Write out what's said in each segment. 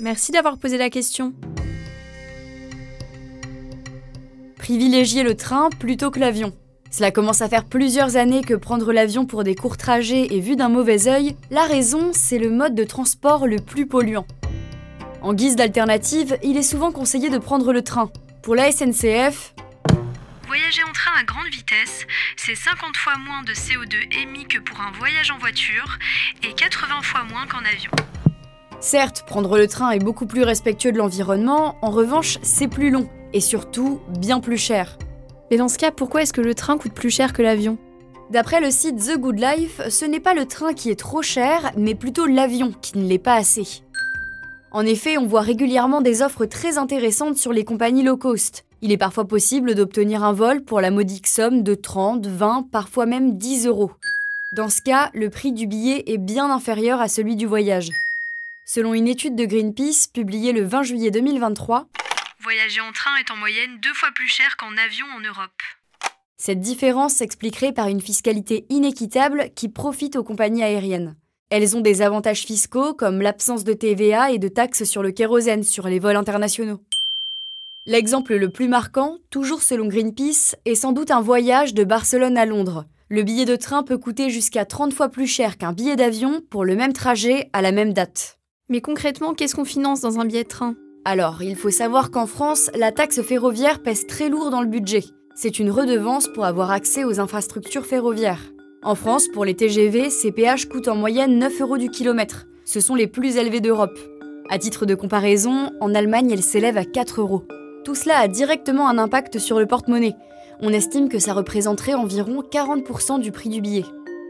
Merci d'avoir posé la question. Privilégier le train plutôt que l'avion. Cela commence à faire plusieurs années que prendre l'avion pour des courts trajets est vu d'un mauvais œil. La raison, c'est le mode de transport le plus polluant. En guise d'alternative, il est souvent conseillé de prendre le train. Pour la SNCF, Voyager en train à grande vitesse, c'est 50 fois moins de CO2 émis que pour un voyage en voiture et 80 fois moins qu'en avion. Certes, prendre le train est beaucoup plus respectueux de l'environnement, en revanche, c'est plus long et surtout bien plus cher. Mais dans ce cas, pourquoi est-ce que le train coûte plus cher que l'avion? D'après le site The Good Life, ce n'est pas le train qui est trop cher, mais plutôt l'avion qui ne l'est pas assez. En effet, on voit régulièrement des offres très intéressantes sur les compagnies low cost. Il est parfois possible d'obtenir un vol pour la modique somme de 30, 20, parfois même 10 euros. Dans ce cas, le prix du billet est bien inférieur à celui du voyage. Selon une étude de Greenpeace publiée le 20 juillet 2023, Voyager en train est en moyenne deux fois plus cher qu'en avion en Europe. Cette différence s'expliquerait par une fiscalité inéquitable qui profite aux compagnies aériennes. Elles ont des avantages fiscaux comme l'absence de TVA et de taxes sur le kérosène sur les vols internationaux. L'exemple le plus marquant, toujours selon Greenpeace, est sans doute un voyage de Barcelone à Londres. Le billet de train peut coûter jusqu'à 30 fois plus cher qu'un billet d'avion pour le même trajet à la même date. Mais concrètement, qu'est-ce qu'on finance dans un billet de train? Alors, il faut savoir qu'en France, la taxe ferroviaire pèse très lourd dans le budget. C'est une redevance pour avoir accès aux infrastructures ferroviaires. En France, pour les TGV, ces péages coûtent en moyenne 9 euros du kilomètre. Ce sont les plus élevés d'Europe. À titre de comparaison, en Allemagne, elles s'élèvent à 4 euros. Tout cela a directement un impact sur le porte-monnaie. On estime que ça représenterait environ 40% du prix du billet.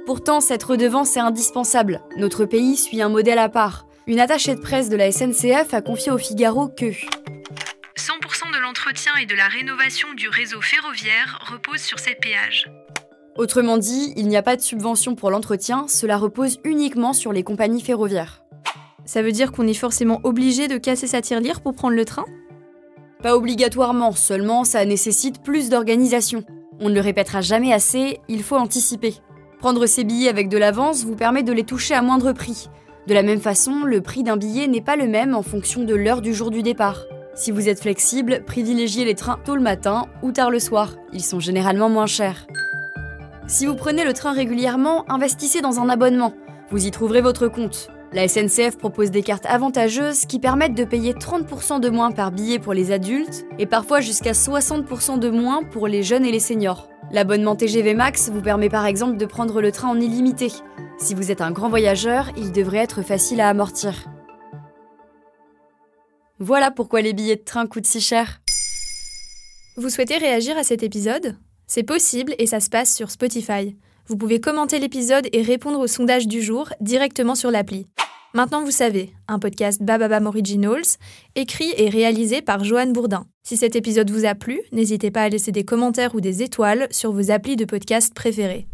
Pourtant, cette redevance est indispensable. Notre pays suit un modèle à part. Une attachée de presse de la SNCF a confié au Figaro que 100% de l'entretien et de la rénovation du réseau ferroviaire repose sur ces péages. Autrement dit, il n'y a pas de subvention pour l'entretien, cela repose uniquement sur les compagnies ferroviaires. Ça veut dire qu'on est forcément obligé de casser sa tirelire pour prendre le train? Pas obligatoirement, seulement ça nécessite plus d'organisation. On ne le répétera jamais assez, il faut anticiper. Prendre ses billets avec de l'avance vous permet de les toucher à moindre prix. De la même façon, le prix d'un billet n'est pas le même en fonction de l'heure du jour du départ. Si vous êtes flexible, privilégiez les trains tôt le matin ou tard le soir. Ils sont généralement moins chers. Si vous prenez le train régulièrement, investissez dans un abonnement. Vous y trouverez votre compte. La SNCF propose des cartes avantageuses qui permettent de payer 30% de moins par billet pour les adultes et parfois jusqu'à 60% de moins pour les jeunes et les seniors. L'abonnement TGV Max vous permet par exemple de prendre le train en illimité. Si vous êtes un grand voyageur, il devrait être facile à amortir. Voilà pourquoi les billets de train coûtent si cher. Vous souhaitez réagir à cet épisode? C'est possible et ça se passe sur Spotify. Vous pouvez commenter l'épisode et répondre au sondage du jour directement sur l'appli. Maintenant vous savez, un podcast Bababam Originals, écrit et réalisé par Joanne Bourdin. Si cet épisode vous a plu, n'hésitez pas à laisser des commentaires ou des étoiles sur vos applis de podcast préférés.